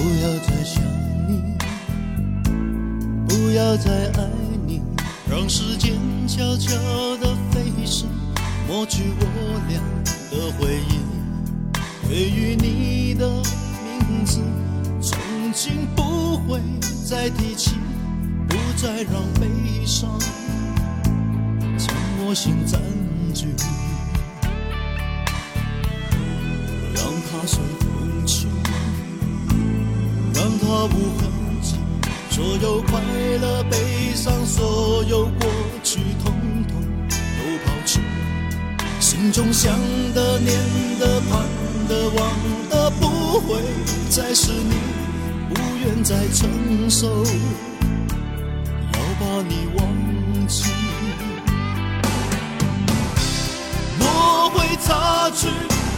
不要再想你不要再爱你。让时间悄悄的飞逝抹去我俩的回忆对于你的名字从今不会再提起不再让悲伤将我心占据让它随风心中想的、念的、盼的、望的，不会再是你，不愿再承受，要把你忘记。我会擦去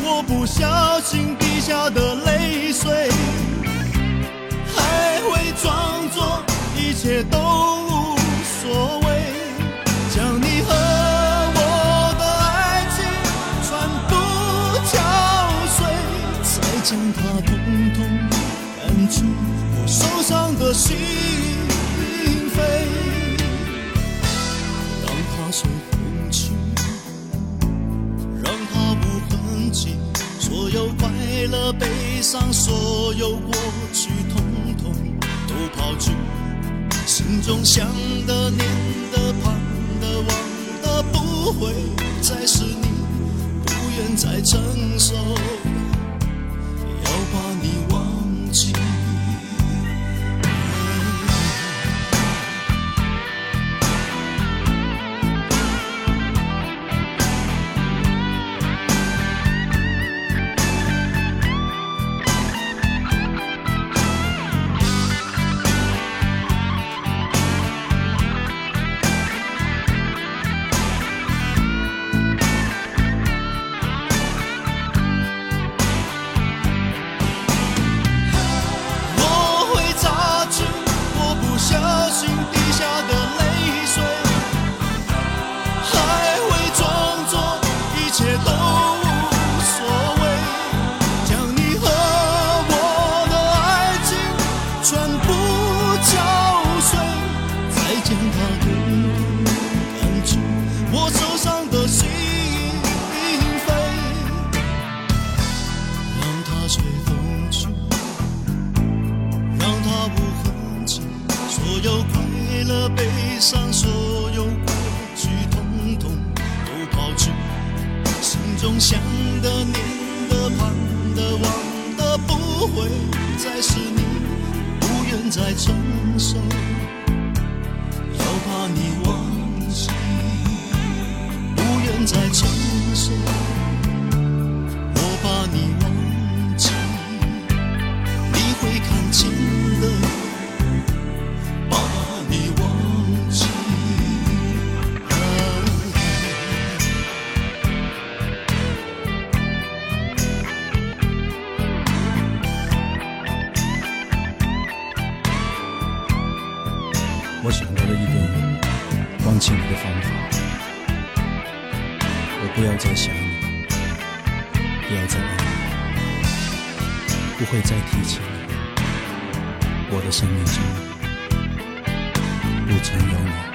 我不小心滴下的泪水。让它统统赶出我受伤的心扉，让它随风去，让它无痕迹，所有快乐、悲伤，所有过去。通通都抛去心中想的、念的、盼的、望的，不会再是你，不愿再承受，让它给我感觉，我受伤的心已并非。让它随风去，让它无痕迹。所有快乐、悲伤、所有过去，通通都抛去。心中想的、念的、盼的、望的，不会再是你。不愿再承受。要把你忘记，不愿再承了一个忘记你的方法，我不要再想你，不要再爱你，不会再提起你，我的生命中不曾有你。